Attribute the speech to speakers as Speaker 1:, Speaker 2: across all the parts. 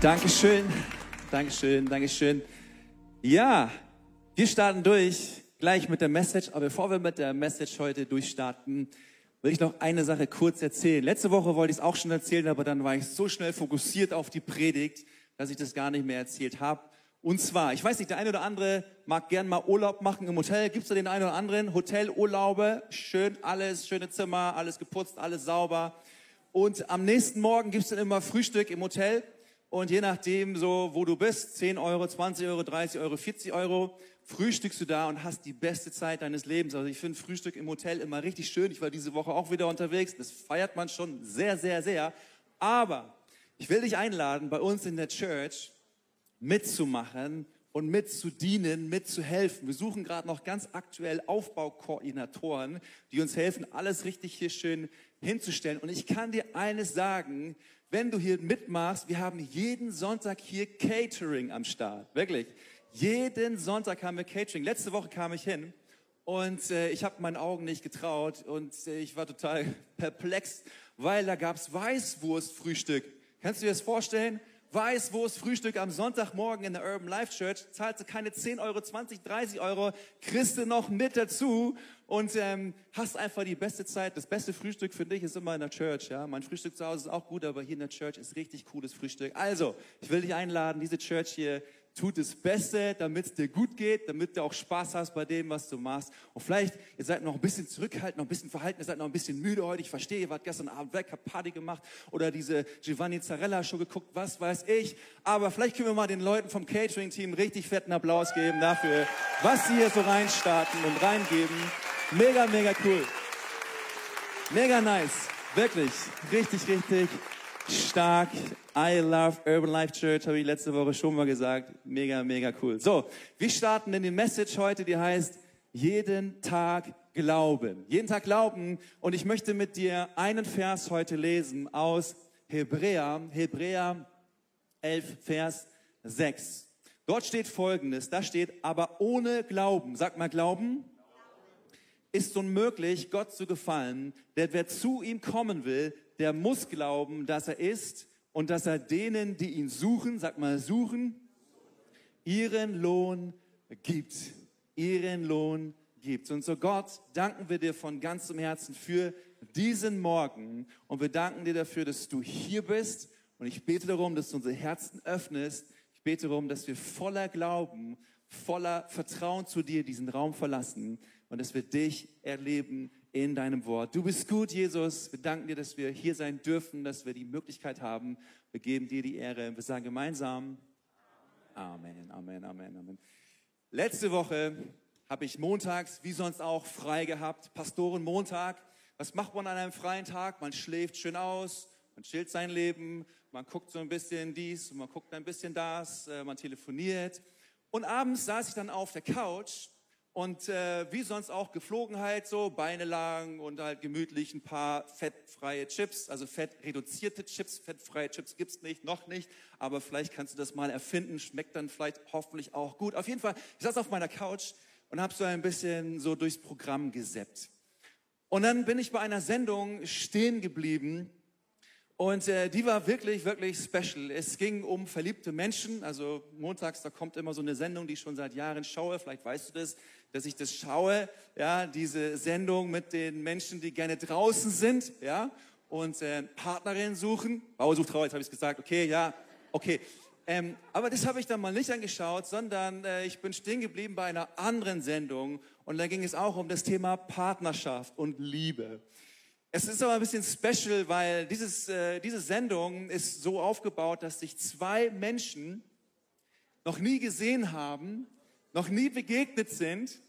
Speaker 1: Dankeschön, Dankeschön, Dankeschön. Ja, wir starten durch gleich mit der Message, aber bevor wir mit der Message heute durchstarten, will ich noch eine Sache kurz erzählen. Letzte Woche wollte ich es auch schon erzählen, aber dann war ich so schnell fokussiert auf die Predigt, dass ich das gar nicht mehr erzählt habe. Und zwar, ich weiß nicht, der eine oder andere mag gern mal Urlaub machen im Hotel. Gibt es da den einen oder anderen? Hotelurlaube, schön alles, schöne Zimmer, alles geputzt, alles sauber. Und am nächsten Morgen gibt es dann immer Frühstück im Hotel. Und je nachdem, so wo du bist, 10 Euro, 20 Euro, 30 Euro, 40 Euro, frühstückst du da und hast die beste Zeit deines Lebens. Also ich finde Frühstück im Hotel immer richtig schön. Ich war diese Woche auch wieder unterwegs. Das feiert man schon sehr, sehr, sehr. Aber ich will dich einladen, bei uns in der Church mitzumachen und mitzudienen, mitzuhelfen. Wir suchen gerade noch ganz aktuell Aufbaukoordinatoren, die uns helfen, alles richtig hier schön hinzustellen. Und ich kann dir eines sagen, wenn du hier mitmachst, wir haben jeden Sonntag hier Catering am Start. Wirklich. Jeden Sonntag haben wir Catering. Letzte Woche kam ich hin und äh, ich habe meinen Augen nicht getraut und äh, ich war total perplex, weil da gab's Weißwurstfrühstück. Kannst du dir das vorstellen? Weißwurst-Frühstück am Sonntagmorgen in der Urban Life Church, zahlst du keine 10 Euro, 20, 30 Euro, kriegst du noch mit dazu und ähm, hast einfach die beste Zeit. Das beste Frühstück für dich ist immer in der Church. Ja, Mein Frühstück zu Hause ist auch gut, aber hier in der Church ist richtig cooles Frühstück. Also, ich will dich einladen, diese Church hier tut das Beste, damit es dir gut geht, damit du auch Spaß hast bei dem, was du machst. Und vielleicht, ihr seid noch ein bisschen zurückhaltend, noch ein bisschen verhalten, ihr seid noch ein bisschen müde heute. Ich verstehe, ihr wart gestern Abend weg, habt Party gemacht oder diese Giovanni Zarella Show geguckt, was weiß ich. Aber vielleicht können wir mal den Leuten vom Catering-Team richtig fetten Applaus geben dafür, was sie hier so reinstarten und reingeben. Mega, mega cool. Mega nice. Wirklich. Richtig, richtig stark. I love Urban Life Church, habe ich letzte Woche schon mal gesagt. Mega, mega cool. So, wir starten in die Message heute, die heißt jeden Tag glauben. Jeden Tag glauben. Und ich möchte mit dir einen Vers heute lesen aus Hebräer, Hebräer 11, Vers 6. Dort steht Folgendes, da steht, aber ohne Glauben, sag mal Glauben, ist unmöglich, Gott zu gefallen, denn wer zu ihm kommen will, der muss glauben, dass er ist und dass er denen, die ihn suchen, sag mal suchen, ihren Lohn gibt. Ihren Lohn gibt. Und so Gott, danken wir dir von ganzem Herzen für diesen Morgen und wir danken dir dafür, dass du hier bist und ich bete darum, dass du unsere Herzen öffnest. Ich bete darum, dass wir voller Glauben, voller Vertrauen zu dir diesen Raum verlassen und dass wir dich erleben in deinem Wort. Du bist gut, Jesus. Wir danken dir, dass wir hier sein dürfen, dass wir die Möglichkeit haben. Wir geben dir die Ehre. Wir sagen gemeinsam Amen, Amen, Amen, Amen. Letzte Woche habe ich montags, wie sonst auch, frei gehabt. Pastoren Montag. Was macht man an einem freien Tag? Man schläft schön aus, man chillt sein Leben, man guckt so ein bisschen dies, man guckt ein bisschen das, äh, man telefoniert. Und abends saß ich dann auf der Couch und äh, wie sonst auch Geflogenheit, so Beine lang und halt gemütlich ein paar fettfreie Chips, also fettreduzierte Chips. Fettfreie Chips gibt's nicht, noch nicht, aber vielleicht kannst du das mal erfinden, schmeckt dann vielleicht hoffentlich auch gut. Auf jeden Fall, ich saß auf meiner Couch und habe so ein bisschen so durchs Programm geseppt. Und dann bin ich bei einer Sendung stehen geblieben, und äh, die war wirklich, wirklich special. Es ging um verliebte Menschen. Also montags, da kommt immer so eine Sendung, die ich schon seit Jahren schaue. Vielleicht weißt du das dass ich das schaue, ja, diese Sendung mit den Menschen, die gerne draußen sind, ja, und äh, Partnerinnen suchen. Bauer sucht Trauer, jetzt habe ich gesagt, okay, ja, okay. Ähm, aber das habe ich dann mal nicht angeschaut, sondern äh, ich bin stehen geblieben bei einer anderen Sendung und da ging es auch um das Thema Partnerschaft und Liebe. Es ist aber ein bisschen special, weil dieses, äh, diese Sendung ist so aufgebaut, dass sich zwei Menschen noch nie gesehen haben noch nie begegnet sind,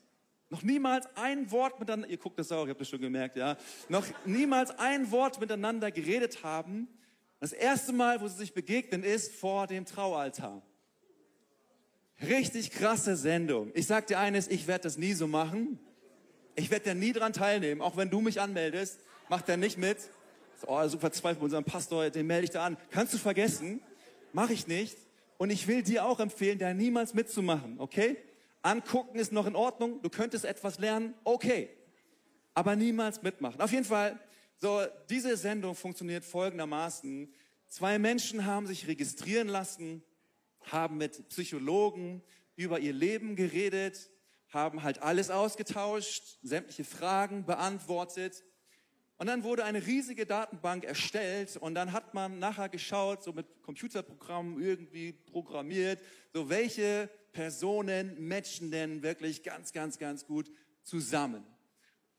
Speaker 1: noch niemals ein Wort miteinander, ihr guckt das auch, ihr habt das schon gemerkt, ja, noch niemals ein Wort miteinander geredet haben. Das erste Mal, wo sie sich begegnen, ist vor dem Traualtar. Richtig krasse Sendung. Ich sag dir eines, ich werde das nie so machen. Ich werde da nie dran teilnehmen, auch wenn du mich anmeldest, macht er nicht mit. Oh, so verzweifelt unserem Pastor, den melde ich da an. Kannst du vergessen? Mache ich nicht. Und ich will dir auch empfehlen, da niemals mitzumachen, okay? Angucken ist noch in Ordnung, du könntest etwas lernen, okay. Aber niemals mitmachen. Auf jeden Fall, so, diese Sendung funktioniert folgendermaßen. zwei Menschen haben sich registrieren lassen, haben mit Psychologen über ihr Leben geredet, haben halt alles ausgetauscht, sämtliche Fragen beantwortet. Und dann wurde eine riesige Datenbank erstellt und dann hat man nachher geschaut, so mit Computerprogrammen irgendwie programmiert, so welche Personen matchen denn wirklich ganz, ganz, ganz gut zusammen.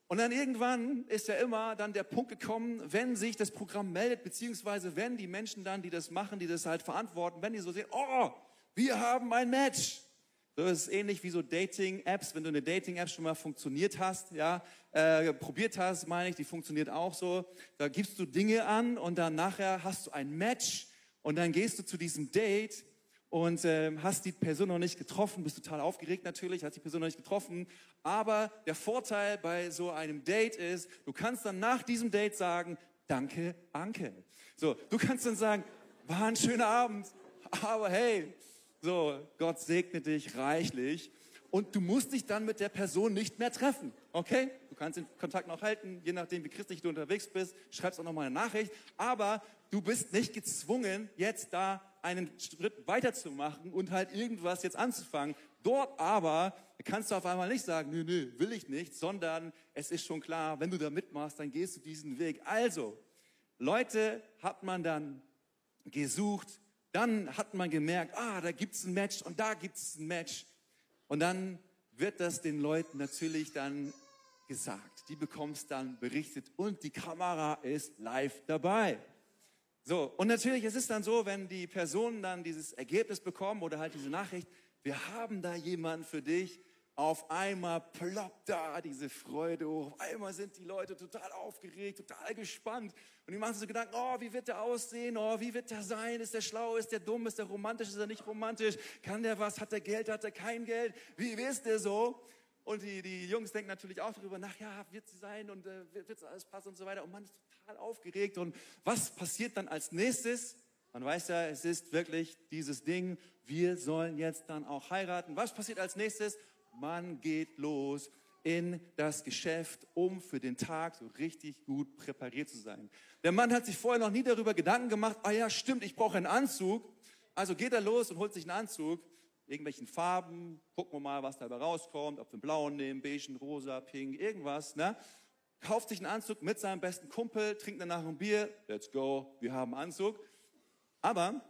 Speaker 1: Und dann irgendwann ist ja immer dann der Punkt gekommen, wenn sich das Programm meldet, beziehungsweise wenn die Menschen dann, die das machen, die das halt verantworten, wenn die so sehen, oh, wir haben ein Match. So ist es ähnlich wie so Dating-Apps, wenn du eine Dating-App schon mal funktioniert hast, ja, äh, probiert hast, meine ich, die funktioniert auch so. Da gibst du Dinge an und dann nachher hast du ein Match und dann gehst du zu diesem Date und äh, hast die Person noch nicht getroffen, bist total aufgeregt natürlich, hast die Person noch nicht getroffen. Aber der Vorteil bei so einem Date ist, du kannst dann nach diesem Date sagen, danke, Anke. So, du kannst dann sagen, war ein schöner Abend, aber hey, so, Gott segne dich reichlich. Und du musst dich dann mit der Person nicht mehr treffen, okay? Du kannst den Kontakt noch halten, je nachdem, wie christlich du unterwegs bist, schreibst auch noch mal eine Nachricht. Aber du bist nicht gezwungen, jetzt da einen Schritt weiterzumachen und halt irgendwas jetzt anzufangen. Dort aber kannst du auf einmal nicht sagen, nö, nö, will ich nicht, sondern es ist schon klar, wenn du da mitmachst, dann gehst du diesen Weg. Also, Leute hat man dann gesucht, dann hat man gemerkt, ah, da gibt's ein Match und da gibt's ein Match. Und dann wird das den Leuten natürlich dann gesagt. Die bekommst dann berichtet und die Kamera ist live dabei. So, und natürlich, es ist dann so, wenn die Personen dann dieses Ergebnis bekommen oder halt diese Nachricht, wir haben da jemanden für dich, auf einmal ploppt da diese Freude hoch. Auf einmal sind die Leute total aufgeregt, total gespannt. Und die machen sich so Gedanken, oh, wie wird der aussehen? Oh, wie wird der sein? Ist der schlau? Ist der dumm? Ist der romantisch? Ist er nicht romantisch? Kann der was? Hat der Geld? Hat er kein Geld? Wie ist der so? Und die, die Jungs denken natürlich auch darüber nach, ja, wird sie sein und äh, wird es alles passen und so weiter. Und man ist total aufgeregt. Und was passiert dann als nächstes? Man weiß ja, es ist wirklich dieses Ding, wir sollen jetzt dann auch heiraten. Was passiert als nächstes? Man geht los in das Geschäft, um für den Tag so richtig gut präpariert zu sein. Der Mann hat sich vorher noch nie darüber Gedanken gemacht, ah ja, stimmt, ich brauche einen Anzug. Also geht er los und holt sich einen Anzug irgendwelchen Farben, gucken wir mal, was dabei rauskommt, ob wir einen blauen nehmen, beigen, rosa, pink, irgendwas, ne? Kauft sich einen Anzug mit seinem besten Kumpel, trinkt danach ein Bier, let's go, wir haben Anzug. Aber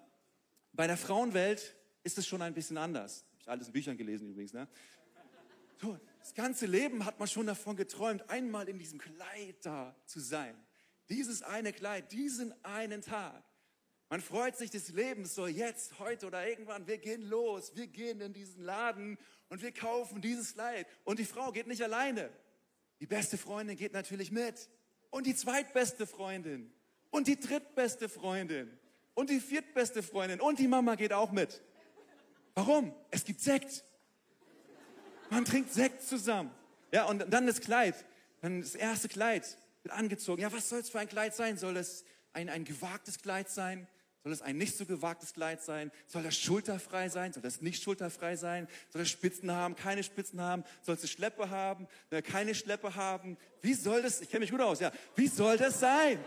Speaker 1: bei der Frauenwelt ist es schon ein bisschen anders. Ich alles in Büchern gelesen übrigens, ne? Das ganze Leben hat man schon davon geträumt, einmal in diesem Kleid da zu sein. Dieses eine Kleid, diesen einen Tag. Man freut sich des Lebens so jetzt, heute oder irgendwann. Wir gehen los, wir gehen in diesen Laden und wir kaufen dieses Kleid. Und die Frau geht nicht alleine. Die beste Freundin geht natürlich mit. Und die zweitbeste Freundin. Und die drittbeste Freundin. Und die viertbeste Freundin. Und die Mama geht auch mit. Warum? Es gibt Sekt. Man trinkt Sekt zusammen. Ja, und dann das Kleid. Dann das erste Kleid wird angezogen. Ja, was soll es für ein Kleid sein? Soll es ein, ein gewagtes Kleid sein? Soll es ein nicht so gewagtes Kleid sein? Soll das schulterfrei sein? Soll das nicht schulterfrei sein? Soll das Spitzen haben? Keine Spitzen haben? Soll es Schleppe haben? Äh, keine Schleppe haben? Wie soll das, ich kenne mich gut aus, ja. Wie soll das sein?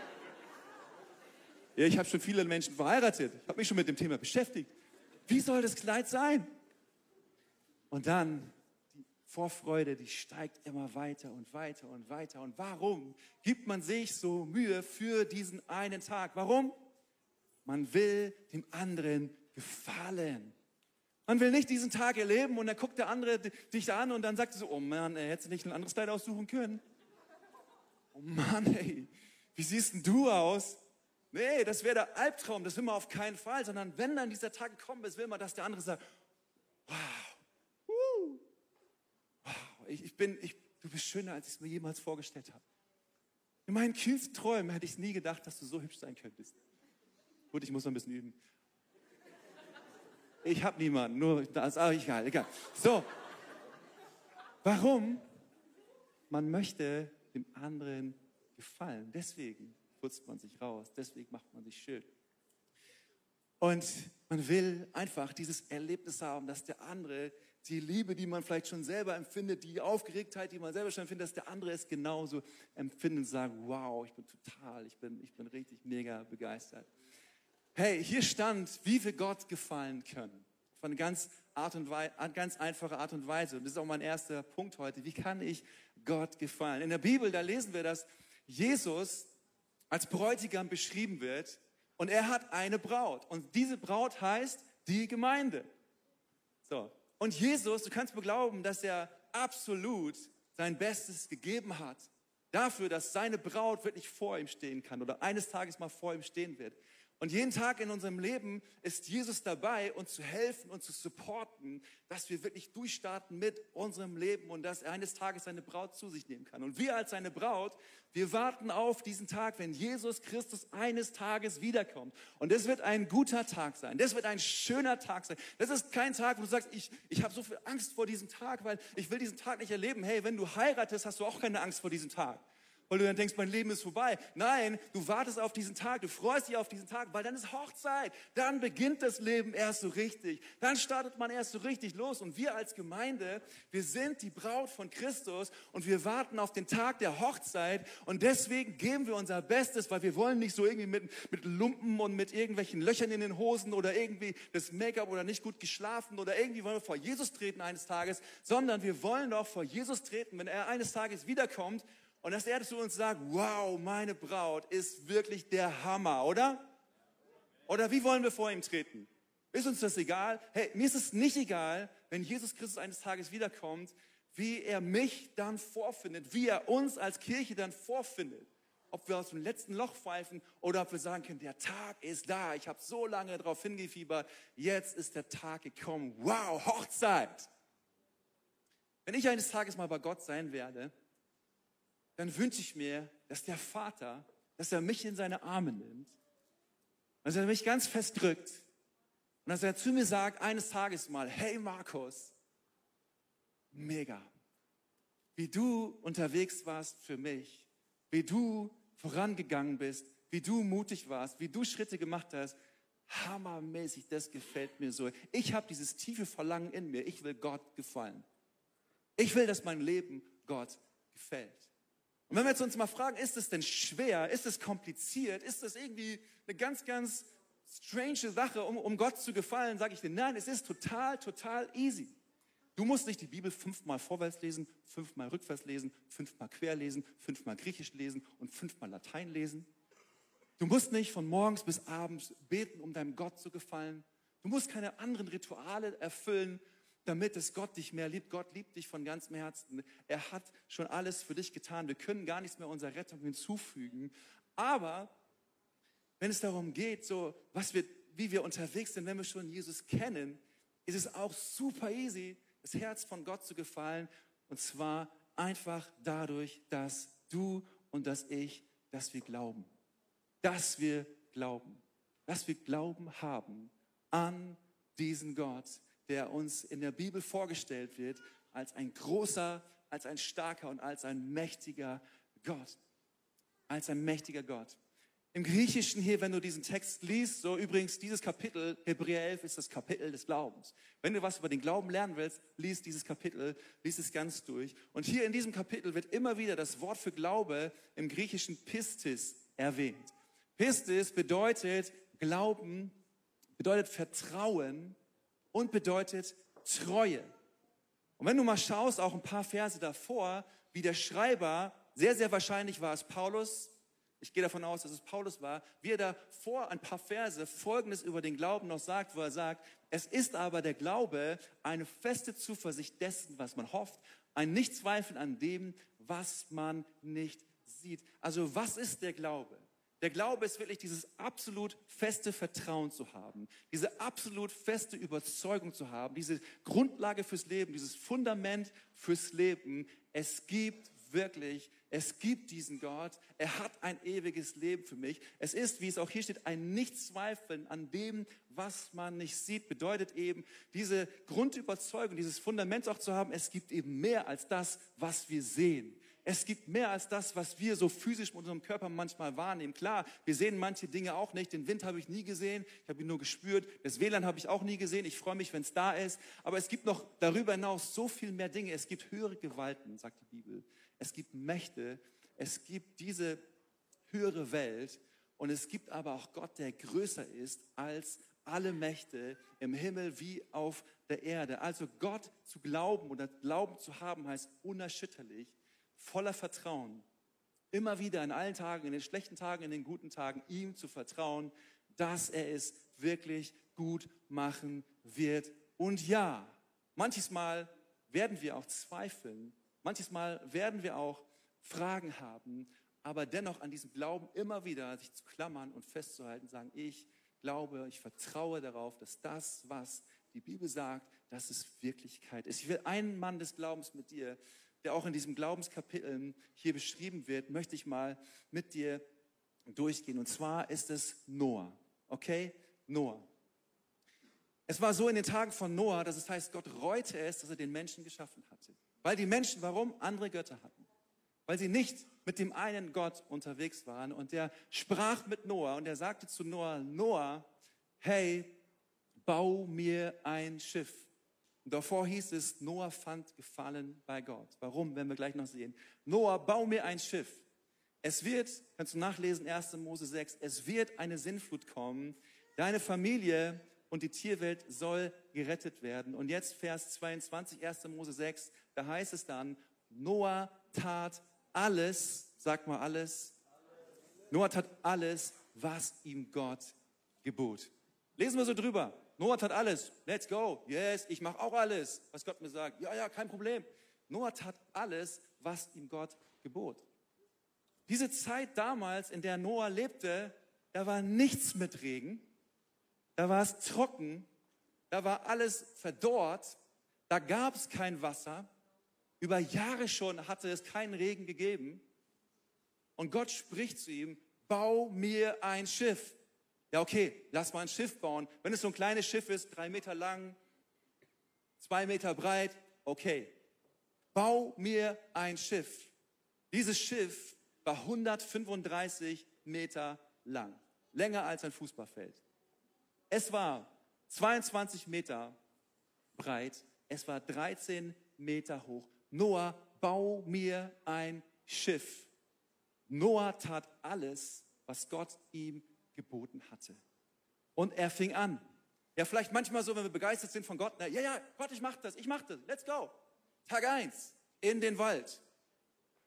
Speaker 1: Ja, ich habe schon viele Menschen verheiratet. Ich habe mich schon mit dem Thema beschäftigt. Wie soll das Kleid sein? Und dann Vorfreude, die steigt immer weiter und weiter und weiter. Und warum gibt man sich so Mühe für diesen einen Tag? Warum? Man will dem anderen gefallen. Man will nicht diesen Tag erleben und dann guckt der andere dich an und dann sagt er so, oh Mann, ey, hättest du nicht ein anderes Kleid aussuchen können? Oh Mann, ey, wie siehst denn du aus? Nee, das wäre der Albtraum, das will man auf keinen Fall, sondern wenn dann dieser Tag gekommen ist, will man, dass der andere sagt, wow, ich, ich bin, ich, du bist schöner, als ich es mir jemals vorgestellt habe. In meinen kühlsten Träumen hätte ich nie gedacht, dass du so hübsch sein könntest. Gut, ich muss noch ein bisschen üben. Ich habe niemanden, nur das, aber egal, egal. So, warum? Man möchte dem anderen gefallen. Deswegen putzt man sich raus, deswegen macht man sich schön. Und man will einfach dieses Erlebnis haben, dass der andere die Liebe, die man vielleicht schon selber empfindet, die Aufgeregtheit, die man selber schon empfindet, dass der andere es genauso empfindet und sagt, wow, ich bin total, ich bin, ich bin richtig mega begeistert. hey, hier stand, wie wir Gott gefallen können. Von ganz, Art und Weise, ganz einfache Art und Weise. Und das ist auch mein erster Punkt heute. Wie kann ich Gott gefallen? In der Bibel, da lesen wir, dass Jesus als Bräutigam beschrieben wird und er hat eine Braut. Und diese Braut heißt die Gemeinde. So. Und Jesus, du kannst mir glauben, dass er absolut sein Bestes gegeben hat dafür, dass seine Braut wirklich vor ihm stehen kann oder eines Tages mal vor ihm stehen wird. Und jeden Tag in unserem Leben ist Jesus dabei, uns zu helfen und zu supporten, dass wir wirklich durchstarten mit unserem Leben und dass er eines Tages seine Braut zu sich nehmen kann. Und wir als seine Braut, wir warten auf diesen Tag, wenn Jesus Christus eines Tages wiederkommt. Und das wird ein guter Tag sein. Das wird ein schöner Tag sein. Das ist kein Tag, wo du sagst, ich, ich habe so viel Angst vor diesem Tag, weil ich will diesen Tag nicht erleben. Hey, wenn du heiratest, hast du auch keine Angst vor diesem Tag weil du dann denkst, mein Leben ist vorbei. Nein, du wartest auf diesen Tag, du freust dich auf diesen Tag, weil dann ist Hochzeit. Dann beginnt das Leben erst so richtig. Dann startet man erst so richtig los. Und wir als Gemeinde, wir sind die Braut von Christus und wir warten auf den Tag der Hochzeit. Und deswegen geben wir unser Bestes, weil wir wollen nicht so irgendwie mit, mit Lumpen und mit irgendwelchen Löchern in den Hosen oder irgendwie das Make-up oder nicht gut geschlafen oder irgendwie wollen wir vor Jesus treten eines Tages, sondern wir wollen doch vor Jesus treten, wenn er eines Tages wiederkommt und dass er zu uns sagt, wow, meine Braut ist wirklich der Hammer, oder? Oder wie wollen wir vor ihm treten? Ist uns das egal? Hey, mir ist es nicht egal, wenn Jesus Christus eines Tages wiederkommt, wie er mich dann vorfindet, wie er uns als Kirche dann vorfindet. Ob wir aus dem letzten Loch pfeifen oder ob wir sagen können, der Tag ist da, ich habe so lange darauf hingefiebert, jetzt ist der Tag gekommen. Wow, Hochzeit! Wenn ich eines Tages mal bei Gott sein werde, dann wünsche ich mir, dass der Vater, dass er mich in seine Arme nimmt, dass er mich ganz fest drückt und dass er zu mir sagt, eines Tages mal, hey Markus, mega, wie du unterwegs warst für mich, wie du vorangegangen bist, wie du mutig warst, wie du Schritte gemacht hast, hammermäßig, das gefällt mir so. Ich habe dieses tiefe Verlangen in mir, ich will Gott gefallen. Ich will, dass mein Leben Gott gefällt. Und wenn wir jetzt uns mal fragen, ist es denn schwer, ist es kompliziert, ist es irgendwie eine ganz, ganz strange Sache, um, um Gott zu gefallen, sage ich dir, nein, es ist total, total easy. Du musst nicht die Bibel fünfmal vorwärts lesen, fünfmal rückwärts lesen, fünfmal quer lesen, fünfmal griechisch lesen und fünfmal Latein lesen. Du musst nicht von morgens bis abends beten, um deinem Gott zu gefallen. Du musst keine anderen Rituale erfüllen, damit es Gott dich mehr liebt. Gott liebt dich von ganzem Herzen. Er hat schon alles für dich getan. Wir können gar nichts mehr unserer Rettung hinzufügen. Aber wenn es darum geht, so was wir, wie wir unterwegs sind, wenn wir schon Jesus kennen, ist es auch super easy, das Herz von Gott zu gefallen. Und zwar einfach dadurch, dass du und dass ich, dass wir glauben. Dass wir glauben. Dass wir Glauben haben an diesen Gott, der uns in der Bibel vorgestellt wird als ein großer, als ein starker und als ein mächtiger Gott. Als ein mächtiger Gott. Im Griechischen hier, wenn du diesen Text liest, so übrigens dieses Kapitel, Hebräer 11 ist das Kapitel des Glaubens. Wenn du was über den Glauben lernen willst, liest dieses Kapitel, liest es ganz durch. Und hier in diesem Kapitel wird immer wieder das Wort für Glaube im Griechischen Pistis erwähnt. Pistis bedeutet Glauben, bedeutet Vertrauen, und bedeutet Treue. Und wenn du mal schaust, auch ein paar Verse davor, wie der Schreiber, sehr, sehr wahrscheinlich war es Paulus, ich gehe davon aus, dass es Paulus war, wie er da vor ein paar Verse Folgendes über den Glauben noch sagt, wo er sagt, es ist aber der Glaube eine feste Zuversicht dessen, was man hofft, ein Nichtzweifeln an dem, was man nicht sieht. Also was ist der Glaube? Der Glaube ist wirklich dieses absolut feste Vertrauen zu haben, diese absolut feste Überzeugung zu haben, diese Grundlage fürs Leben, dieses Fundament fürs Leben. Es gibt wirklich, es gibt diesen Gott, er hat ein ewiges Leben für mich. Es ist, wie es auch hier steht, ein Nichtzweifeln an dem, was man nicht sieht, bedeutet eben, diese Grundüberzeugung, dieses Fundament auch zu haben, es gibt eben mehr als das, was wir sehen. Es gibt mehr als das, was wir so physisch mit unserem Körper manchmal wahrnehmen. Klar, wir sehen manche Dinge auch nicht. Den Wind habe ich nie gesehen. Ich habe ihn nur gespürt. Das WLAN habe ich auch nie gesehen. Ich freue mich, wenn es da ist. Aber es gibt noch darüber hinaus so viel mehr Dinge. Es gibt höhere Gewalten, sagt die Bibel. Es gibt Mächte. Es gibt diese höhere Welt. Und es gibt aber auch Gott, der größer ist als alle Mächte im Himmel wie auf der Erde. Also Gott zu glauben oder Glauben zu haben heißt unerschütterlich, voller Vertrauen. Immer wieder in allen Tagen, in den schlechten Tagen, in den guten Tagen, ihm zu vertrauen, dass er es wirklich gut machen wird. Und ja, manches Mal werden wir auch zweifeln, manches Mal werden wir auch Fragen haben, aber dennoch an diesem Glauben immer wieder sich zu klammern und festzuhalten, sagen, ich glaube, ich vertraue darauf, dass das, was die Bibel sagt, dass es Wirklichkeit ist. Ich will einen Mann des Glaubens mit dir, der auch in diesem Glaubenskapitel hier beschrieben wird, möchte ich mal mit dir durchgehen. Und zwar ist es Noah. Okay? Noah. Es war so in den Tagen von Noah, dass es heißt, Gott reute es, dass er den Menschen geschaffen hatte. Weil die Menschen, warum? Andere Götter hatten. Weil sie nicht mit dem einen Gott unterwegs waren. Und der sprach mit Noah und er sagte zu Noah, Noah, hey, bau mir ein Schiff. Und davor hieß es, Noah fand Gefallen bei Gott. Warum, werden wir gleich noch sehen. Noah, bau mir ein Schiff. Es wird, kannst du nachlesen, 1. Mose 6, es wird eine Sinnflut kommen. Deine Familie und die Tierwelt soll gerettet werden. Und jetzt Vers 22, 1. Mose 6, da heißt es dann, Noah tat alles, sag mal alles, Noah tat alles, was ihm Gott gebot. Lesen wir so drüber. Noah tat alles. Let's go. Yes, ich mache auch alles, was Gott mir sagt. Ja, ja, kein Problem. Noah tat alles, was ihm Gott gebot. Diese Zeit damals, in der Noah lebte, da war nichts mit Regen, da war es trocken, da war alles verdorrt, da gab es kein Wasser, über Jahre schon hatte es keinen Regen gegeben. Und Gott spricht zu ihm, bau mir ein Schiff. Ja, okay, lass mal ein Schiff bauen. Wenn es so ein kleines Schiff ist, drei Meter lang, zwei Meter breit, okay. Bau mir ein Schiff. Dieses Schiff war 135 Meter lang, länger als ein Fußballfeld. Es war 22 Meter breit, es war 13 Meter hoch Noah, bau mir ein Schiff. Noah tat alles, was Gott ihm geboten hatte. Und er fing an. Ja, vielleicht manchmal so, wenn wir begeistert sind von Gott, na, ja, ja, Gott, ich mach das, ich mach das, let's go. Tag eins in den Wald,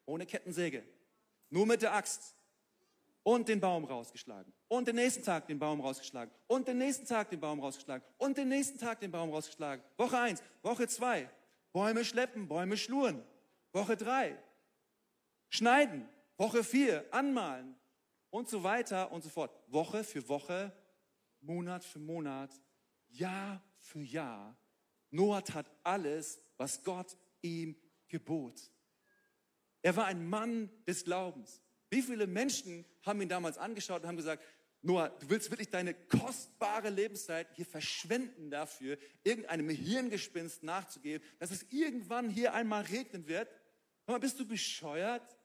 Speaker 1: ohne Kettensäge, nur mit der Axt und den Baum rausgeschlagen und den nächsten Tag den Baum rausgeschlagen und den nächsten Tag den Baum rausgeschlagen und den nächsten Tag den Baum rausgeschlagen. Woche eins, Woche zwei, Bäume schleppen, Bäume schluren. Woche drei. Schneiden. Woche vier. Anmalen. Und so weiter und so fort. Woche für Woche, Monat für Monat, Jahr für Jahr. Noah tat alles, was Gott ihm gebot. Er war ein Mann des Glaubens. Wie viele Menschen haben ihn damals angeschaut und haben gesagt, Noah, du willst wirklich deine kostbare Lebenszeit hier verschwenden dafür, irgendeinem Hirngespinst nachzugeben, dass es irgendwann hier einmal regnen wird? Mal, bist du bescheuert?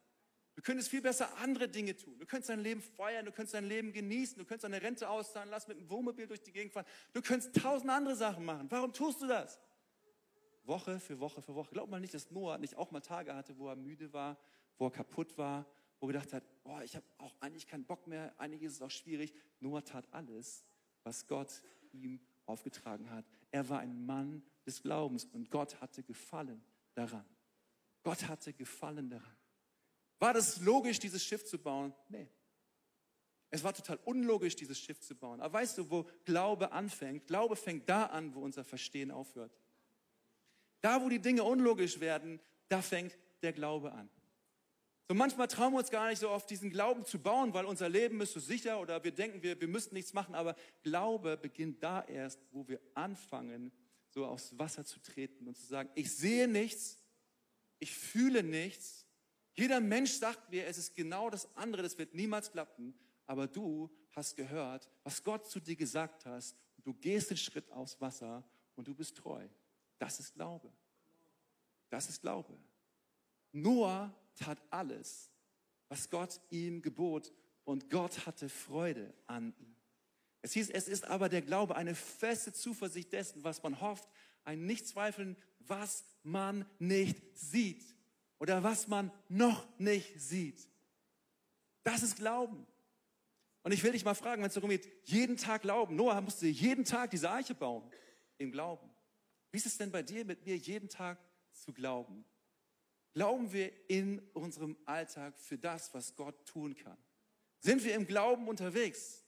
Speaker 1: Du könntest viel besser andere Dinge tun. Du könntest dein Leben feiern, du könntest dein Leben genießen, du könntest deine Rente auszahlen lassen, mit dem Wohnmobil durch die Gegend fahren. Du könntest tausend andere Sachen machen. Warum tust du das? Woche für Woche für Woche. Glaub mal nicht, dass Noah nicht auch mal Tage hatte, wo er müde war, wo er kaputt war, wo er gedacht hat, oh, ich habe auch eigentlich keinen Bock mehr, eigentlich ist es auch schwierig. Noah tat alles, was Gott ihm aufgetragen hat. Er war ein Mann des Glaubens und Gott hatte Gefallen daran. Gott hatte Gefallen daran. War das logisch, dieses Schiff zu bauen? Nee. Es war total unlogisch, dieses Schiff zu bauen. Aber weißt du, wo Glaube anfängt? Glaube fängt da an, wo unser Verstehen aufhört. Da, wo die Dinge unlogisch werden, da fängt der Glaube an. So manchmal trauen wir uns gar nicht so auf diesen Glauben zu bauen, weil unser Leben ist so sicher oder wir denken, wir, wir müssten nichts machen. Aber Glaube beginnt da erst, wo wir anfangen, so aufs Wasser zu treten und zu sagen, ich sehe nichts, ich fühle nichts. Jeder Mensch sagt mir, es ist genau das andere, das wird niemals klappen. Aber du hast gehört, was Gott zu dir gesagt hat. Du gehst den Schritt aufs Wasser und du bist treu. Das ist Glaube. Das ist Glaube. Noah tat alles, was Gott ihm gebot und Gott hatte Freude an ihm. Es hieß, es ist aber der Glaube eine feste Zuversicht dessen, was man hofft, ein Nichtzweifeln, was man nicht sieht oder was man noch nicht sieht. Das ist Glauben. Und ich will dich mal fragen, wenn es darum geht, jeden Tag glauben. Noah musste jeden Tag diese Eiche bauen. Im Glauben. Wie ist es denn bei dir, mit mir jeden Tag zu glauben? Glauben wir in unserem Alltag für das, was Gott tun kann? Sind wir im Glauben unterwegs?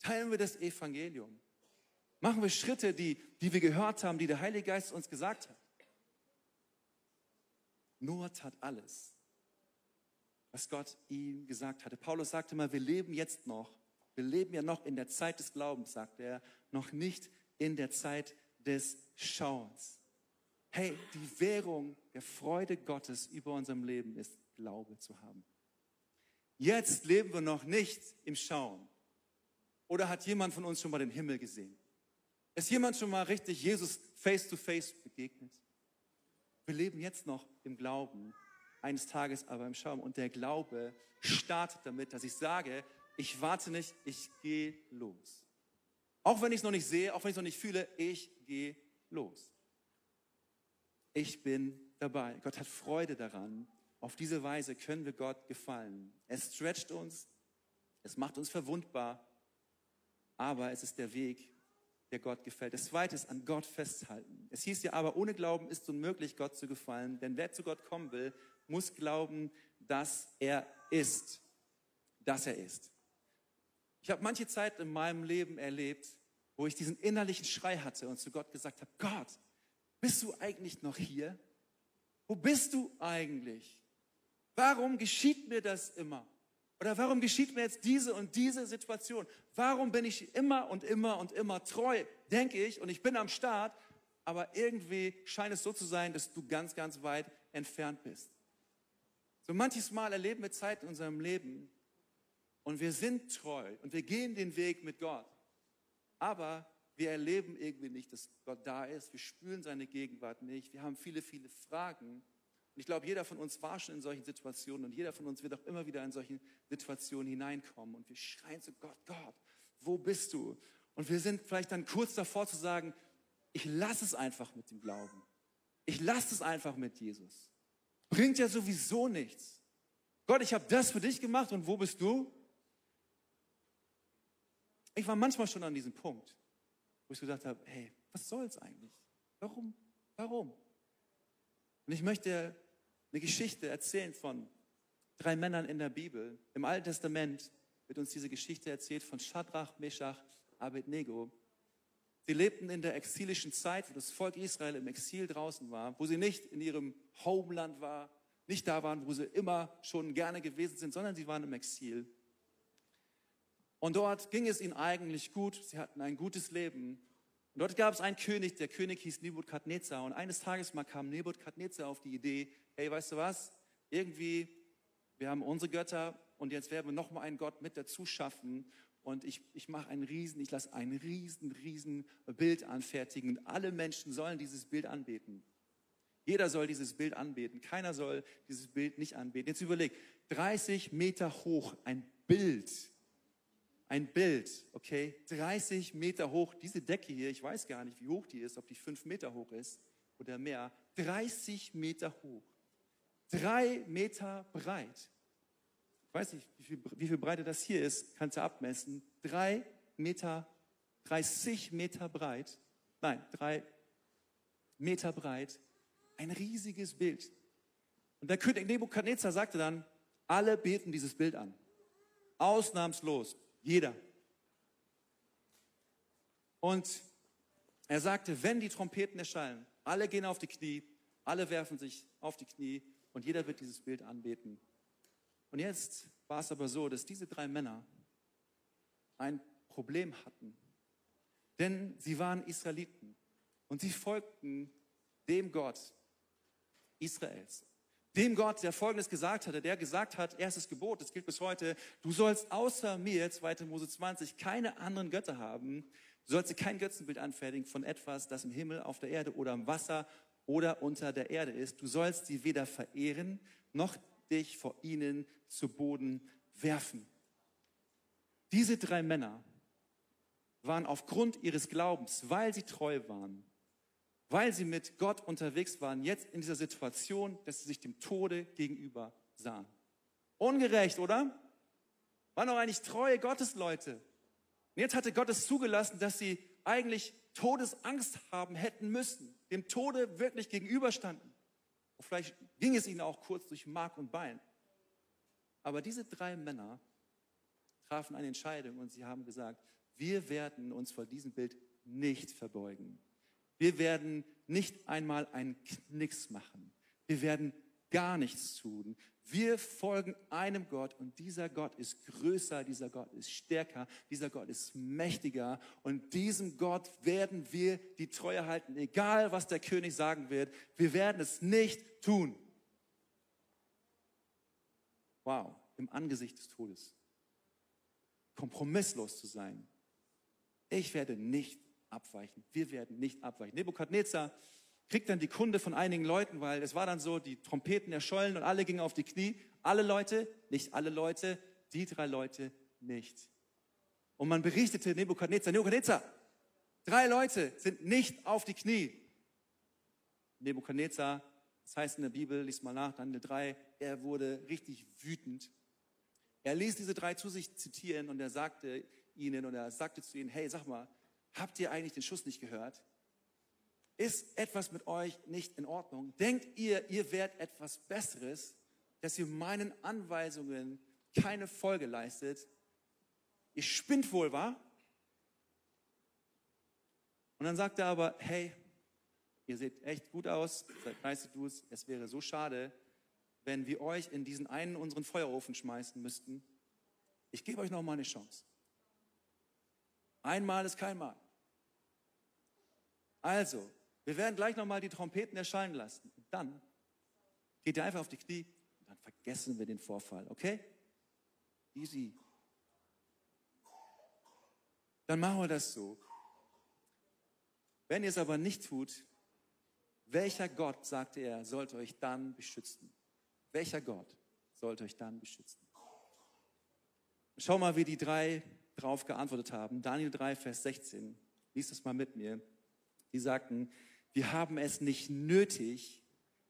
Speaker 1: Teilen wir das Evangelium? Machen wir Schritte, die, die wir gehört haben, die der Heilige Geist uns gesagt hat? Noah tat alles, was Gott ihm gesagt hatte. Paulus sagte mal, wir leben jetzt noch, wir leben ja noch in der Zeit des Glaubens, sagte er, noch nicht in der Zeit des Schauens. Hey, die Währung der Freude Gottes über unserem Leben ist Glaube zu haben. Jetzt leben wir noch nicht im Schauen. Oder hat jemand von uns schon mal den Himmel gesehen? Ist jemand schon mal richtig Jesus face to face begegnet? Wir leben jetzt noch im Glauben, eines Tages aber im Schauen. Und der Glaube startet damit, dass ich sage, ich warte nicht, ich gehe los. Auch wenn ich es noch nicht sehe, auch wenn ich es noch nicht fühle, ich gehe los. Ich bin dabei. Gott hat Freude daran. Auf diese Weise können wir Gott gefallen. Es stretcht uns, es macht uns verwundbar, aber es ist der Weg, der Gott gefällt. Das zweite ist an Gott festhalten. Es hieß ja aber, ohne Glauben ist unmöglich, Gott zu gefallen, denn wer zu Gott kommen will, muss glauben, dass er ist. Dass er ist. Ich habe manche Zeit in meinem Leben erlebt, wo ich diesen innerlichen Schrei hatte und zu Gott gesagt habe, Gott, bist du eigentlich noch hier? Wo bist du eigentlich? Warum geschieht mir das immer? Oder warum geschieht mir jetzt diese und diese Situation? Warum bin ich immer und immer und immer treu, denke ich, und ich bin am Start, aber irgendwie scheint es so zu sein, dass du ganz, ganz weit entfernt bist. So manches Mal erleben wir Zeit in unserem Leben und wir sind treu und wir gehen den Weg mit Gott. Aber wir erleben irgendwie nicht, dass Gott da ist. Wir spüren seine Gegenwart nicht. Wir haben viele, viele Fragen. Und ich glaube, jeder von uns war schon in solchen Situationen und jeder von uns wird auch immer wieder in solchen Situationen hineinkommen. Und wir schreien zu Gott, Gott, wo bist du? Und wir sind vielleicht dann kurz davor zu sagen, ich lasse es einfach mit dem Glauben. Ich lasse es einfach mit Jesus. Bringt ja sowieso nichts. Gott, ich habe das für dich gemacht und wo bist du? Ich war manchmal schon an diesem Punkt, wo ich gesagt habe, hey, was soll's eigentlich? Warum? Warum? Und ich möchte eine Geschichte erzählen von drei Männern in der Bibel. Im Alten Testament wird uns diese Geschichte erzählt von Shadrach, Meshach, Abednego. Sie lebten in der exilischen Zeit, wo das Volk Israel im Exil draußen war, wo sie nicht in ihrem Homeland war, nicht da waren, wo sie immer schon gerne gewesen sind, sondern sie waren im Exil. Und dort ging es ihnen eigentlich gut. Sie hatten ein gutes Leben. Und dort gab es einen König, der König hieß Nebukadnezar. Und eines Tages mal kam Nebukadnezar auf die Idee, hey, weißt du was? Irgendwie, wir haben unsere Götter und jetzt werden wir noch mal einen Gott mit dazu schaffen. Und ich, ich mache einen riesen, ich lasse ein riesen, riesen Bild anfertigen. Und alle Menschen sollen dieses Bild anbeten. Jeder soll dieses Bild anbeten. Keiner soll dieses Bild nicht anbeten. Jetzt überleg, 30 Meter hoch, ein Bild ein Bild, okay, 30 Meter hoch, diese Decke hier, ich weiß gar nicht, wie hoch die ist, ob die fünf Meter hoch ist oder mehr, 30 Meter hoch, drei Meter breit. Ich weiß nicht, wie viel, wie viel Breite das hier ist, kannst du abmessen. Drei Meter, 30 Meter breit, nein, drei Meter breit, ein riesiges Bild. Und der König Nebukadnezar sagte dann, alle beten dieses Bild an. Ausnahmslos. Jeder. Und er sagte, wenn die Trompeten erschallen, alle gehen auf die Knie, alle werfen sich auf die Knie und jeder wird dieses Bild anbeten. Und jetzt war es aber so, dass diese drei Männer ein Problem hatten. Denn sie waren Israeliten und sie folgten dem Gott Israels. Dem Gott, der Folgendes gesagt hatte, der gesagt hat, erstes Gebot, das gilt bis heute, du sollst außer mir, 2. Mose 20, keine anderen Götter haben. Du sollst dir kein Götzenbild anfertigen von etwas, das im Himmel, auf der Erde oder im Wasser oder unter der Erde ist. Du sollst sie weder verehren, noch dich vor ihnen zu Boden werfen. Diese drei Männer waren aufgrund ihres Glaubens, weil sie treu waren, weil sie mit Gott unterwegs waren, jetzt in dieser Situation, dass sie sich dem Tode gegenüber sahen. Ungerecht, oder? waren doch eigentlich treue Gottesleute. Und jetzt hatte Gott es zugelassen, dass sie eigentlich Todesangst haben hätten müssen, dem Tode wirklich gegenüberstanden. Und vielleicht ging es ihnen auch kurz durch Mark und Bein. Aber diese drei Männer trafen eine Entscheidung und sie haben gesagt, wir werden uns vor diesem Bild nicht verbeugen. Wir werden nicht einmal einen Knicks machen. Wir werden gar nichts tun. Wir folgen einem Gott und dieser Gott ist größer, dieser Gott ist stärker, dieser Gott ist mächtiger und diesem Gott werden wir die Treue halten, egal was der König sagen wird. Wir werden es nicht tun. Wow, im Angesicht des Todes. Kompromisslos zu sein. Ich werde nicht abweichen. Wir werden nicht abweichen. Nebukadnezar kriegt dann die Kunde von einigen Leuten, weil es war dann so, die Trompeten erschollen und alle gingen auf die Knie. Alle Leute, nicht alle Leute, die drei Leute nicht. Und man berichtete Nebukadnezar, Nebukadnezar, drei Leute sind nicht auf die Knie. Nebukadnezar, das heißt in der Bibel, liest mal nach, Daniel 3, er wurde richtig wütend. Er ließ diese drei zu sich zitieren und er sagte ihnen und er sagte zu ihnen, hey, sag mal, habt ihr eigentlich den Schuss nicht gehört? Ist etwas mit euch nicht in Ordnung? Denkt ihr, ihr werdet etwas Besseres, dass ihr meinen Anweisungen keine Folge leistet? Ihr spinnt wohl, wa? Und dann sagt er aber, hey, ihr seht echt gut aus, seid nice dudes, es wäre so schade, wenn wir euch in diesen einen unseren Feuerofen schmeißen müssten. Ich gebe euch noch mal eine Chance. Einmal ist kein Mal. Also, wir werden gleich nochmal die Trompeten erscheinen lassen. Und dann geht ihr einfach auf die Knie und dann vergessen wir den Vorfall, okay? Easy. Dann machen wir das so. Wenn ihr es aber nicht tut, welcher Gott, sagte er, sollte euch dann beschützen? Welcher Gott sollte euch dann beschützen? Schau mal, wie die drei drauf geantwortet haben. Daniel 3, Vers 16. Lies das mal mit mir. Die sagten, wir haben es nicht nötig,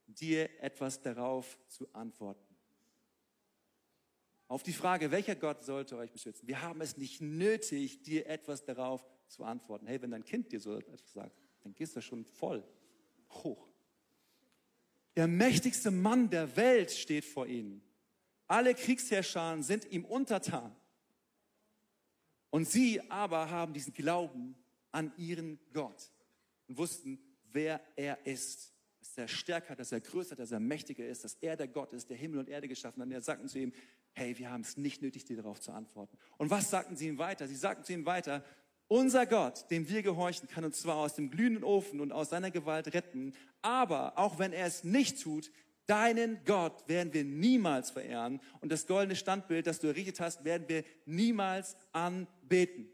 Speaker 1: dir etwas darauf zu antworten. Auf die Frage, welcher Gott sollte euch beschützen? Wir haben es nicht nötig, dir etwas darauf zu antworten. Hey, wenn dein Kind dir so etwas sagt, dann gehst du schon voll hoch. Der mächtigste Mann der Welt steht vor ihnen. Alle Kriegsherrscher sind ihm untertan. Und sie aber haben diesen Glauben an ihren Gott und wussten, wer er ist. Dass er stärker, dass er größer, dass er mächtiger ist, dass er der Gott ist, der Himmel und Erde geschaffen hat. Und er sagten zu ihm, hey, wir haben es nicht nötig, dir darauf zu antworten. Und was sagten sie ihm weiter? Sie sagten zu ihm weiter, unser Gott, dem wir gehorchen, kann uns zwar aus dem glühenden Ofen und aus seiner Gewalt retten, aber auch wenn er es nicht tut, deinen Gott werden wir niemals verehren und das goldene Standbild, das du errichtet hast, werden wir niemals anbeten.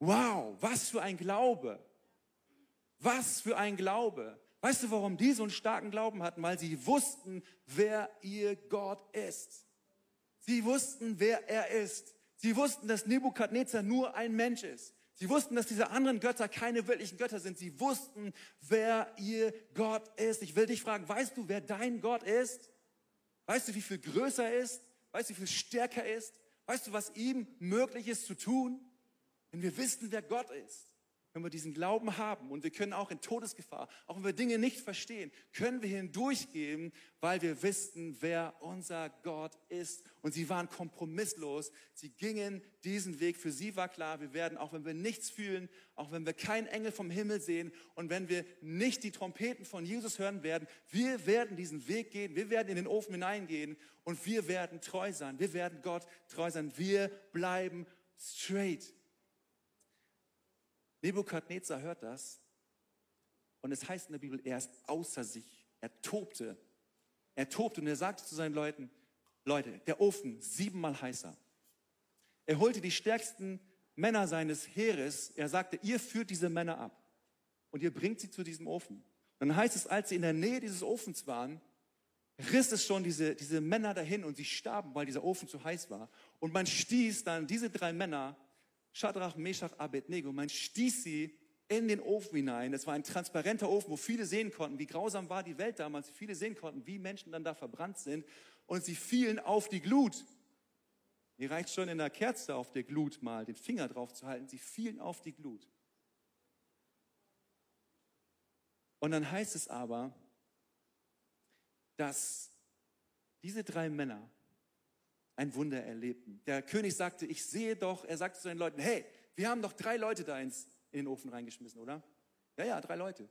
Speaker 1: Wow, was für ein Glaube. Was für ein Glaube. Weißt du, warum die so einen starken Glauben hatten? Weil sie wussten, wer ihr Gott ist. Sie wussten, wer er ist. Sie wussten, dass Nebukadnezar nur ein Mensch ist. Sie wussten, dass diese anderen Götter keine wirklichen Götter sind. Sie wussten, wer ihr Gott ist. Ich will dich fragen, weißt du, wer dein Gott ist? Weißt du, wie viel größer er ist? Weißt du, wie viel stärker er ist? Weißt du, was ihm möglich ist zu tun? Wenn wir wissen, wer Gott ist, wenn wir diesen Glauben haben und wir können auch in Todesgefahr, auch wenn wir Dinge nicht verstehen, können wir hindurchgehen, weil wir wissen, wer unser Gott ist. Und sie waren kompromisslos. Sie gingen diesen Weg. Für sie war klar, wir werden, auch wenn wir nichts fühlen, auch wenn wir keinen Engel vom Himmel sehen und wenn wir nicht die Trompeten von Jesus hören werden, wir werden diesen Weg gehen. Wir werden in den Ofen hineingehen und wir werden treu sein. Wir werden Gott treu sein. Wir bleiben straight. Nebukadnezar hört das und es heißt in der Bibel, er ist außer sich. Er tobte. Er tobte und er sagte zu seinen Leuten, Leute, der Ofen siebenmal heißer. Er holte die stärksten Männer seines Heeres. Er sagte, ihr führt diese Männer ab und ihr bringt sie zu diesem Ofen. dann heißt es, als sie in der Nähe dieses Ofens waren, riss es schon diese, diese Männer dahin und sie starben, weil dieser Ofen zu heiß war. Und man stieß dann diese drei Männer Shadrach, Meshach, Abednego, man stieß sie in den Ofen hinein. Es war ein transparenter Ofen, wo viele sehen konnten, wie grausam war die Welt damals. Viele sehen konnten, wie Menschen dann da verbrannt sind. Und sie fielen auf die Glut. Mir reicht schon in der Kerze auf der Glut mal den Finger drauf zu halten. Sie fielen auf die Glut. Und dann heißt es aber, dass diese drei Männer ein Wunder erlebten. Der König sagte, ich sehe doch, er sagte zu den Leuten, hey, wir haben doch drei Leute da ins, in den Ofen reingeschmissen, oder? Ja, ja, drei Leute.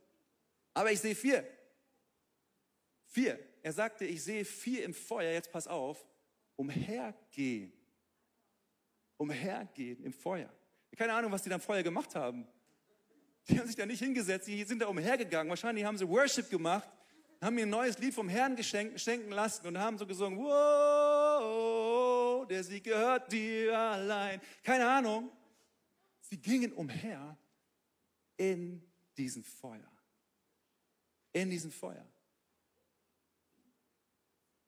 Speaker 1: Aber ich sehe vier. Vier. Er sagte, ich sehe vier im Feuer, jetzt pass auf, umhergehen. Umhergehen im Feuer. Keine Ahnung, was die da im Feuer gemacht haben. Die haben sich da nicht hingesetzt, die sind da umhergegangen. Wahrscheinlich haben sie Worship gemacht, haben mir ein neues Lied vom Herrn geschenken, schenken lassen und haben so gesungen, wow, der Sieg gehört dir allein. Keine Ahnung. Sie gingen umher in diesem Feuer. In diesem Feuer.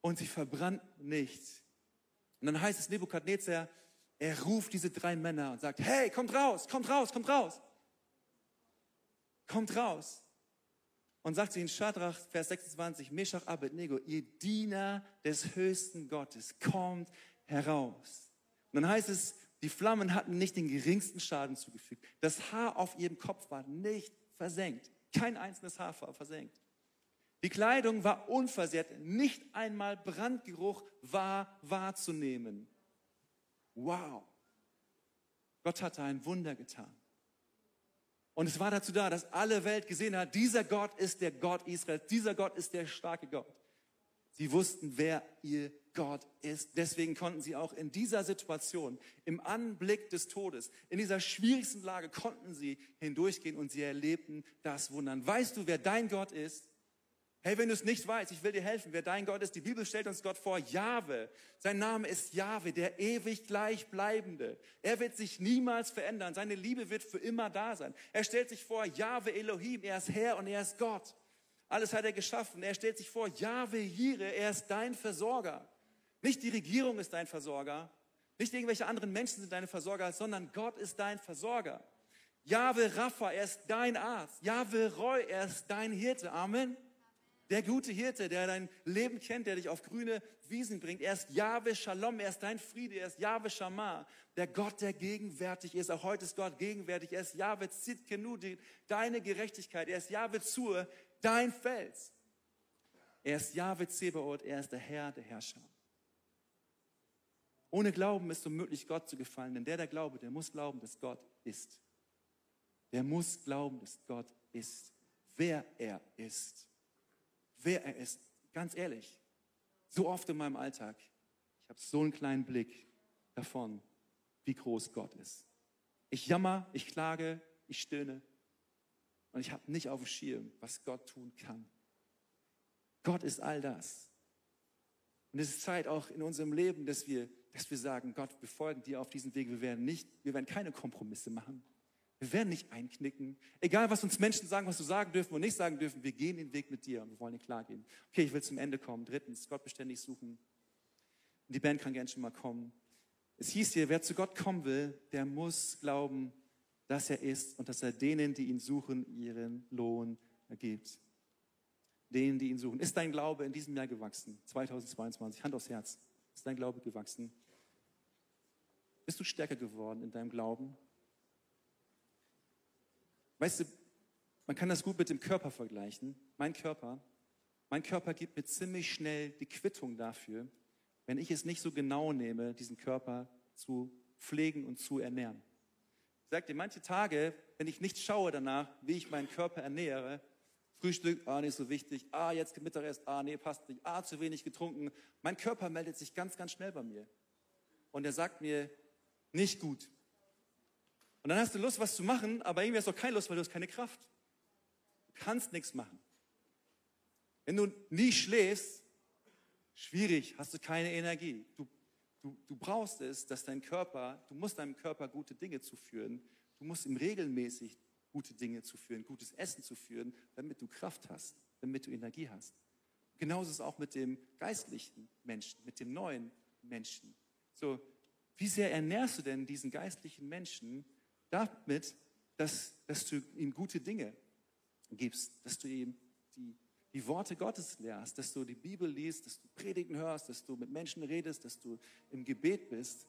Speaker 1: Und sie verbrannten nicht. Und dann heißt es Nebukadnezar, er ruft diese drei Männer und sagt, hey, kommt raus, kommt raus, kommt raus kommt raus und sagt zu ihnen, Schadrach, Vers 26, Meshach, Abednego, ihr Diener des höchsten Gottes, kommt heraus. Und dann heißt es, die Flammen hatten nicht den geringsten Schaden zugefügt. Das Haar auf ihrem Kopf war nicht versenkt. Kein einzelnes Haar war versenkt. Die Kleidung war unversehrt. Nicht einmal Brandgeruch war wahrzunehmen. Wow. Gott hatte ein Wunder getan. Und es war dazu da, dass alle Welt gesehen hat, dieser Gott ist der Gott Israels, dieser Gott ist der starke Gott. Sie wussten, wer ihr Gott ist. Deswegen konnten sie auch in dieser Situation, im Anblick des Todes, in dieser schwierigsten Lage, konnten sie hindurchgehen und sie erlebten das Wundern. Weißt du, wer dein Gott ist? Hey, wenn du es nicht weißt, ich will dir helfen, wer dein Gott ist. Die Bibel stellt uns Gott vor, Jahwe. Sein Name ist Jahwe, der ewig gleichbleibende. Er wird sich niemals verändern. Seine Liebe wird für immer da sein. Er stellt sich vor, Jahwe Elohim, er ist Herr und er ist Gott. Alles hat er geschaffen. Er stellt sich vor, Jahwe Jire, er ist dein Versorger. Nicht die Regierung ist dein Versorger, nicht irgendwelche anderen Menschen sind deine Versorger, sondern Gott ist dein Versorger. Jahwe Rapha, er ist dein Arzt. Jahwe Roy, er ist dein Hirte. Amen. Der gute Hirte, der dein Leben kennt, der dich auf grüne Wiesen bringt. Er ist Jahwe Shalom, er ist dein Friede, er ist Jahwe Shammah, der Gott, der gegenwärtig ist. Auch heute ist Gott gegenwärtig. Er ist Jahwe Zitkenu, deine Gerechtigkeit. Er ist Jahwe Zur, dein Fels. Er ist Jahwe Zebaoth, er ist der Herr, der Herrscher. Ohne Glauben ist es unmöglich, Gott zu gefallen, denn der, der glaube, der muss glauben, dass Gott ist. Der muss glauben, dass Gott ist, wer er ist wer er ist. Ganz ehrlich, so oft in meinem Alltag, ich habe so einen kleinen Blick davon, wie groß Gott ist. Ich jammer, ich klage, ich stöhne und ich habe nicht auf dem Schirm, was Gott tun kann. Gott ist all das. Und es ist Zeit auch in unserem Leben, dass wir, dass wir sagen, Gott, wir folgen dir auf diesem Weg. Wir werden nicht, wir werden keine Kompromisse machen. Wir werden nicht einknicken. Egal, was uns Menschen sagen, was wir sagen dürfen und nicht sagen dürfen, wir gehen den Weg mit dir und wir wollen ihn klar gehen. Okay, ich will zum Ende kommen. Drittens, Gott beständig suchen. Und die Band kann gerne schon mal kommen. Es hieß hier, wer zu Gott kommen will, der muss glauben, dass er ist und dass er denen, die ihn suchen, ihren Lohn ergibt. Denen, die ihn suchen. Ist dein Glaube in diesem Jahr gewachsen? 2022. Hand aufs Herz. Ist dein Glaube gewachsen? Bist du stärker geworden in deinem Glauben? Weißt du, man kann das gut mit dem Körper vergleichen. Mein Körper, mein Körper gibt mir ziemlich schnell die Quittung dafür, wenn ich es nicht so genau nehme, diesen Körper zu pflegen und zu ernähren. Ich sage dir, manche Tage, wenn ich nicht schaue danach, wie ich meinen Körper ernähre, Frühstück, ah, nicht so wichtig, ah, jetzt Mittagessen, ah, nee, passt nicht, ah, zu wenig getrunken. Mein Körper meldet sich ganz, ganz schnell bei mir. Und er sagt mir, nicht gut, und dann hast du Lust, was zu machen, aber irgendwie hast du auch keine Lust, weil du hast keine Kraft. Du kannst nichts machen. Wenn du nie schläfst, schwierig, hast du keine Energie. Du, du, du brauchst es, dass dein Körper, du musst deinem Körper gute Dinge zuführen. Du musst ihm regelmäßig gute Dinge zuführen, gutes Essen zuführen, damit du Kraft hast, damit du Energie hast. Genauso ist es auch mit dem geistlichen Menschen, mit dem neuen Menschen. So, wie sehr ernährst du denn diesen geistlichen Menschen, damit, dass, dass du ihm gute Dinge gibst, dass du ihm die, die Worte Gottes lehrst, dass du die Bibel liest, dass du Predigen hörst, dass du mit Menschen redest, dass du im Gebet bist.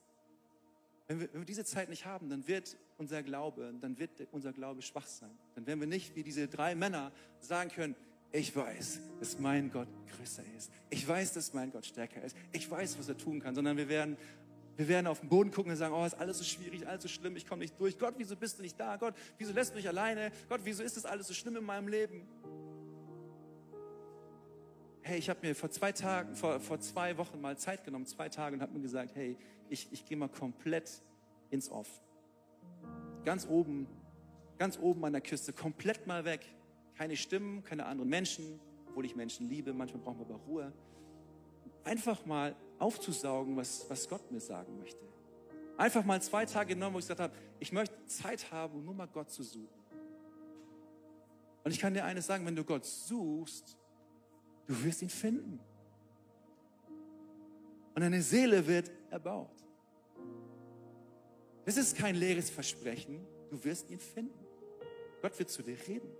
Speaker 1: Wenn wir, wenn wir diese Zeit nicht haben, dann wird unser Glaube, dann wird unser Glaube schwach sein. Dann werden wir nicht wie diese drei Männer sagen können, ich weiß, dass mein Gott größer ist. Ich weiß, dass mein Gott stärker ist. Ich weiß, was er tun kann, sondern wir werden, wir werden auf den Boden gucken und sagen, oh, ist alles so schwierig, alles so schlimm, ich komme nicht durch. Gott, wieso bist du nicht da? Gott, wieso lässt du mich alleine? Gott, wieso ist das alles so schlimm in meinem Leben? Hey, ich habe mir vor zwei Tagen, vor, vor zwei Wochen mal Zeit genommen, zwei Tage, und habe mir gesagt, hey, ich, ich gehe mal komplett ins Off. Ganz oben, ganz oben an der Küste, komplett mal weg keine Stimmen, keine anderen Menschen, obwohl ich Menschen liebe. Manchmal brauchen wir aber Ruhe. Einfach mal aufzusaugen, was, was Gott mir sagen möchte. Einfach mal zwei Tage genommen, wo ich gesagt habe, ich möchte Zeit haben, um nur mal Gott zu suchen. Und ich kann dir eines sagen, wenn du Gott suchst, du wirst ihn finden. Und deine Seele wird erbaut. Das ist kein leeres Versprechen. Du wirst ihn finden. Gott wird zu dir reden.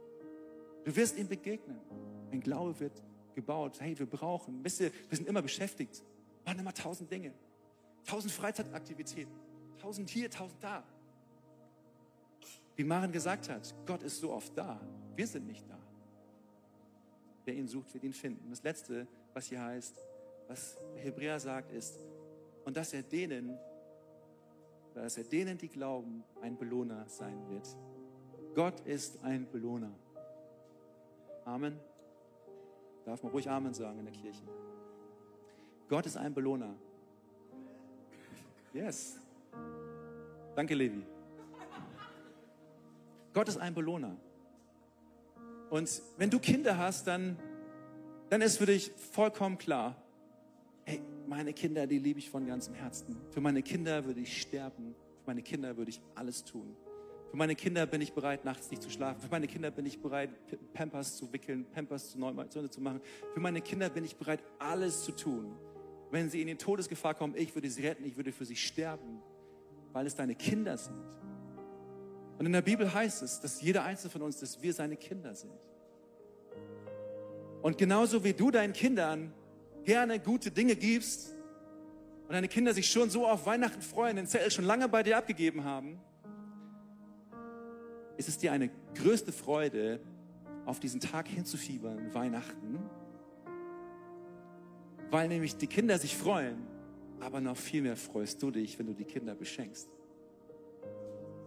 Speaker 1: Du wirst ihm begegnen. Ein Glaube wird gebaut. Hey, wir brauchen, wisst ihr, wir sind immer beschäftigt. Wir machen immer tausend Dinge. Tausend Freizeitaktivitäten. Tausend hier, tausend da. Wie Maren gesagt hat, Gott ist so oft da. Wir sind nicht da. Wer ihn sucht, wird ihn finden. Das Letzte, was hier heißt, was Hebräer sagt, ist, und dass er denen, dass er denen, die glauben, ein Belohner sein wird. Gott ist ein Belohner. Amen. Darf man ruhig Amen sagen in der Kirche. Gott ist ein Belohner. Yes. Danke, Levi. Gott ist ein Belohner. Und wenn du Kinder hast, dann, dann ist für dich vollkommen klar, meine Kinder, die liebe ich von ganzem Herzen. Für meine Kinder würde ich sterben. Für meine Kinder würde ich alles tun. Für meine Kinder bin ich bereit, nachts nicht zu schlafen. Für meine Kinder bin ich bereit, Pampers zu wickeln, Pampers zu neu zu machen. Für meine Kinder bin ich bereit, alles zu tun. Wenn sie in die Todesgefahr kommen, ich würde sie retten, ich würde für sie sterben, weil es deine Kinder sind. Und in der Bibel heißt es, dass jeder einzelne von uns, dass wir seine Kinder sind. Und genauso wie du deinen Kindern gerne gute Dinge gibst und deine Kinder sich schon so auf Weihnachten freuen, den Zettel schon lange bei dir abgegeben haben, ist es dir eine größte Freude, auf diesen Tag hinzufiebern, Weihnachten, weil nämlich die Kinder sich freuen, aber noch viel mehr freust du dich, wenn du die Kinder beschenkst.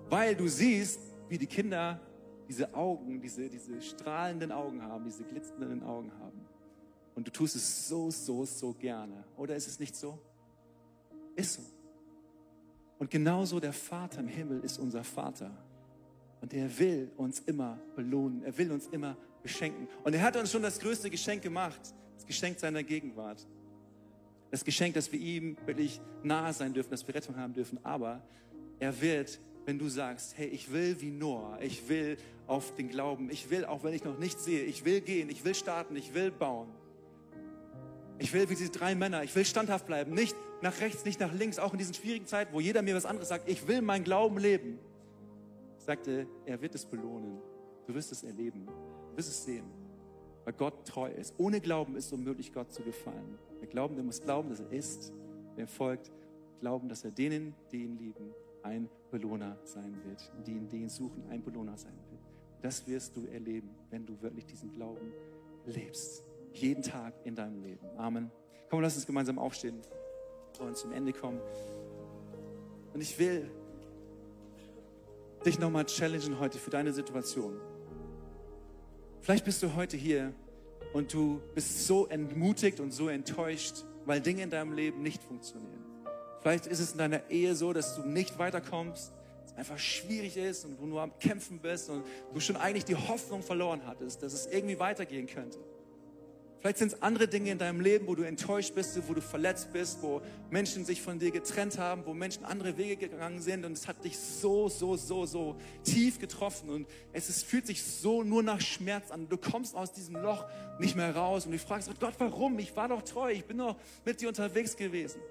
Speaker 1: Weil du siehst, wie die Kinder diese Augen, diese, diese strahlenden Augen haben, diese glitzernden Augen haben. Und du tust es so, so, so gerne. Oder ist es nicht so? Ist so. Und genauso der Vater im Himmel ist unser Vater. Und er will uns immer belohnen. Er will uns immer beschenken. Und er hat uns schon das größte Geschenk gemacht. Das Geschenk seiner Gegenwart. Das Geschenk, dass wir ihm wirklich nahe sein dürfen, dass wir Rettung haben dürfen. Aber er wird, wenn du sagst, hey, ich will wie Noah, ich will auf den Glauben, ich will, auch wenn ich noch nichts sehe, ich will gehen, ich will starten, ich will bauen. Ich will wie diese drei Männer, ich will standhaft bleiben, nicht nach rechts, nicht nach links, auch in diesen schwierigen Zeiten, wo jeder mir was anderes sagt. Ich will mein Glauben leben sagte, er wird es belohnen. Du wirst es erleben. Du wirst es sehen. Weil Gott treu ist. Ohne Glauben ist es unmöglich, Gott zu gefallen. Wer glauben, der muss glauben, dass er ist. Wer folgt, glauben, dass er denen, die ihn lieben, ein Belohner sein wird. Die ihn, die ihn suchen, ein Belohner sein wird. Das wirst du erleben, wenn du wirklich diesen Glauben lebst. Jeden Tag in deinem Leben. Amen. Komm, lass uns gemeinsam aufstehen und zum Ende kommen. Und ich will dich nochmal challengen heute für deine Situation. Vielleicht bist du heute hier und du bist so entmutigt und so enttäuscht, weil Dinge in deinem Leben nicht funktionieren. Vielleicht ist es in deiner Ehe so, dass du nicht weiterkommst, es einfach schwierig ist und du nur am Kämpfen bist und du schon eigentlich die Hoffnung verloren hattest, dass es irgendwie weitergehen könnte. Vielleicht sind es andere Dinge in deinem Leben, wo du enttäuscht bist, wo du verletzt bist, wo Menschen sich von dir getrennt haben, wo Menschen andere Wege gegangen sind und es hat dich so, so, so, so tief getroffen und es ist, fühlt sich so nur nach Schmerz an. Du kommst aus diesem Loch nicht mehr raus und du fragst Gott, warum? Ich war doch treu, ich bin doch mit dir unterwegs gewesen.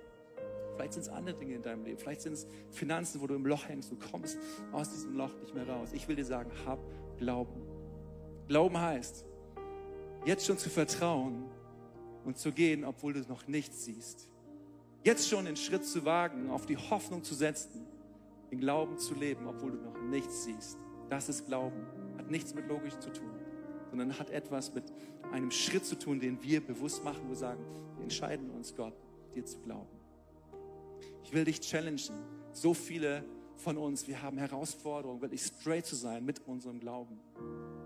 Speaker 1: Vielleicht sind es andere Dinge in deinem Leben. Vielleicht sind es Finanzen, wo du im Loch hängst. Du kommst aus diesem Loch nicht mehr raus. Ich will dir sagen, hab Glauben. Glauben heißt, jetzt schon zu vertrauen und zu gehen, obwohl du noch nichts siehst. Jetzt schon den Schritt zu wagen, auf die Hoffnung zu setzen, den Glauben zu leben, obwohl du noch nichts siehst. Das ist Glauben. Hat nichts mit Logik zu tun, sondern hat etwas mit einem Schritt zu tun, den wir bewusst machen. Wir sagen, wir entscheiden uns, Gott, dir zu glauben. Ich will dich challengen. So viele von uns, wir haben Herausforderungen, wirklich straight zu sein mit unserem Glauben.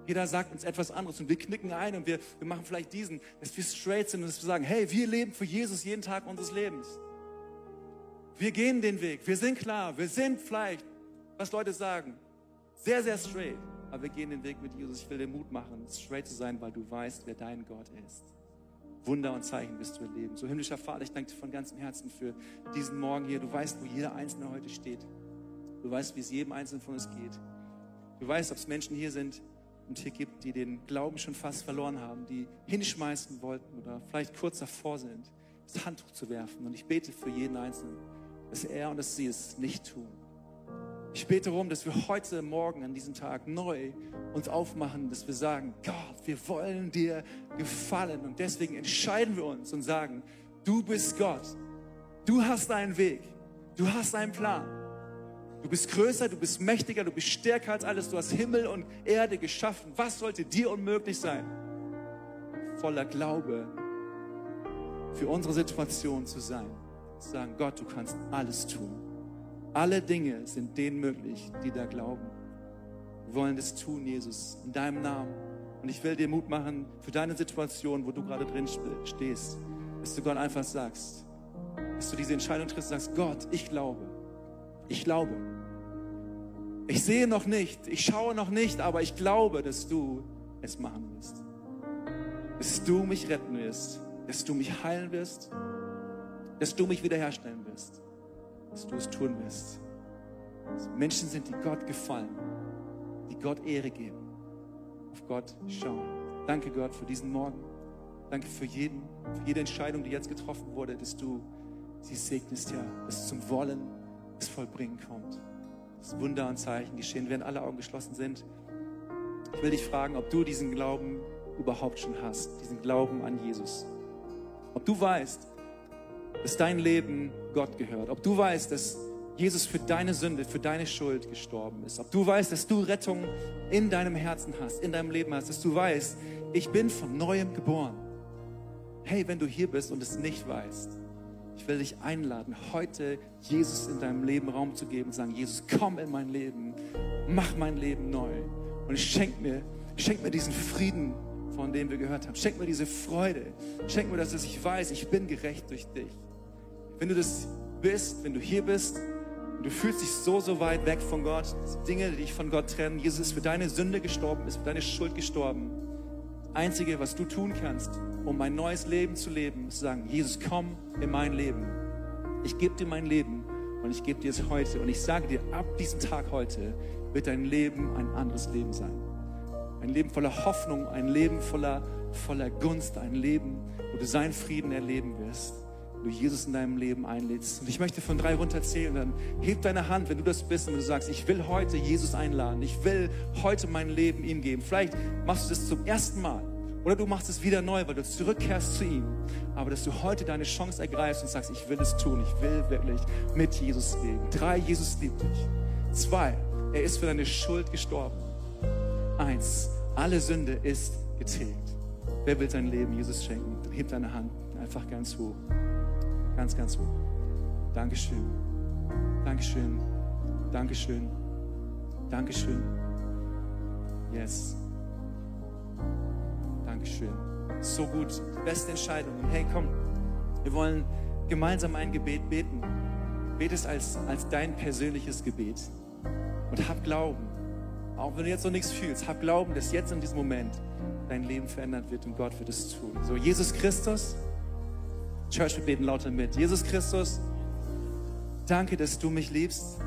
Speaker 1: Jeder sagt uns etwas anderes und wir knicken ein und wir, wir machen vielleicht diesen, dass wir straight sind und dass wir sagen, hey, wir leben für Jesus jeden Tag unseres Lebens. Wir gehen den Weg, wir sind klar, wir sind vielleicht, was Leute sagen, sehr, sehr straight. Aber wir gehen den Weg mit Jesus. Ich will dir Mut machen, straight zu sein, weil du weißt, wer dein Gott ist. Wunder und Zeichen wirst du erleben. So himmlischer Vater, ich danke dir von ganzem Herzen für diesen Morgen hier. Du weißt, wo jeder Einzelne heute steht. Du weißt, wie es jedem Einzelnen von uns geht. Du weißt, ob es Menschen hier sind und hier gibt, die den Glauben schon fast verloren haben, die hinschmeißen wollten oder vielleicht kurz davor sind, das Handtuch zu werfen. Und ich bete für jeden Einzelnen, dass er und dass sie es nicht tun. Ich bete darum, dass wir heute Morgen an diesem Tag neu uns aufmachen, dass wir sagen, Gott, wir wollen dir gefallen. Und deswegen entscheiden wir uns und sagen, du bist Gott. Du hast einen Weg. Du hast einen Plan. Du bist größer, du bist mächtiger, du bist stärker als alles. Du hast Himmel und Erde geschaffen. Was sollte dir unmöglich sein? Voller Glaube für unsere Situation zu sein. Zu sagen, Gott, du kannst alles tun. Alle Dinge sind denen möglich, die da glauben. Wir wollen das tun, Jesus, in deinem Namen. Und ich will dir Mut machen für deine Situation, wo du gerade drin stehst, dass du Gott einfach sagst, dass du diese Entscheidung triffst und sagst, Gott, ich glaube, ich glaube. Ich sehe noch nicht, ich schaue noch nicht, aber ich glaube, dass du es machen wirst. Dass du mich retten wirst, dass du mich heilen wirst, dass du mich wiederherstellen wirst dass du es tun wirst. Dass Menschen sind, die Gott gefallen, die Gott Ehre geben, auf Gott schauen. Danke Gott für diesen Morgen. Danke für jeden, für jede Entscheidung, die jetzt getroffen wurde, dass du sie segnest, ja, dass zum Wollen das Vollbringen kommt. Dass Wunder und Zeichen geschehen, während alle Augen geschlossen sind. Ich will dich fragen, ob du diesen Glauben überhaupt schon hast, diesen Glauben an Jesus. Ob du weißt, dass dein Leben Gott gehört. Ob du weißt, dass Jesus für deine Sünde, für deine Schuld gestorben ist. Ob du weißt, dass du Rettung in deinem Herzen hast, in deinem Leben hast. Dass du weißt, ich bin von neuem geboren. Hey, wenn du hier bist und es nicht weißt, ich will dich einladen, heute Jesus in deinem Leben Raum zu geben und sagen, Jesus, komm in mein Leben, mach mein Leben neu. Und schenk mir, schenk mir diesen Frieden, von dem wir gehört haben. Schenk mir diese Freude. Schenk mir, dass ich weiß, ich bin gerecht durch dich. Wenn du das bist, wenn du hier bist und du fühlst dich so, so weit weg von Gott, Dinge, die dich von Gott trennen, Jesus ist für deine Sünde gestorben, ist für deine Schuld gestorben. Einzige, was du tun kannst, um ein neues Leben zu leben, ist zu sagen, Jesus, komm in mein Leben. Ich gebe dir mein Leben und ich gebe dir es heute. Und ich sage dir, ab diesem Tag heute wird dein Leben ein anderes Leben sein. Ein Leben voller Hoffnung, ein Leben voller, voller Gunst, ein Leben, wo du seinen Frieden erleben wirst du Jesus in deinem Leben einlädst. Und ich möchte von drei runterzählen. Dann heb deine Hand, wenn du das bist und du sagst, ich will heute Jesus einladen. Ich will heute mein Leben ihm geben. Vielleicht machst du das zum ersten Mal. Oder du machst es wieder neu, weil du zurückkehrst zu ihm. Aber dass du heute deine Chance ergreifst und sagst, ich will es tun. Ich will wirklich mit Jesus leben. Drei, Jesus liebt dich. Zwei, er ist für deine Schuld gestorben. Eins, alle Sünde ist getilgt. Wer will sein Leben Jesus schenken? Dann heb deine Hand einfach ganz hoch. Ganz, ganz hoch. Dankeschön. Dankeschön. Dankeschön. Dankeschön. Yes. Dankeschön. So gut. Beste Entscheidung. Hey, komm. Wir wollen gemeinsam ein Gebet beten. Bete es als, als dein persönliches Gebet. Und hab Glauben. Auch wenn du jetzt noch nichts fühlst, hab Glauben, dass jetzt in diesem Moment dein Leben verändert wird und Gott wird es tun. So, Jesus Christus, Church, wir beten lauter mit. Jesus Christus, danke, dass du mich liebst,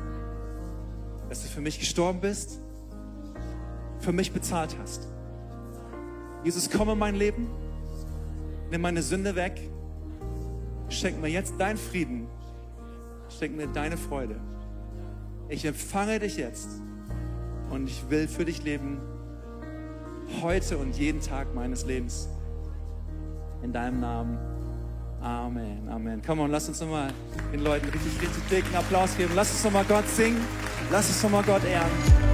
Speaker 1: dass du für mich gestorben bist, für mich bezahlt hast. Jesus, komm in mein Leben, nimm meine Sünde weg, schenk mir jetzt deinen Frieden schenk mir deine Freude. Ich empfange dich jetzt und ich will für dich leben, heute und jeden Tag meines Lebens. In deinem Namen. Amen, Amen. Komm on, lass uns nochmal den Leuten richtig, richtig dicken Applaus geben. Lass uns nochmal Gott singen. Lass uns nochmal Gott ehren.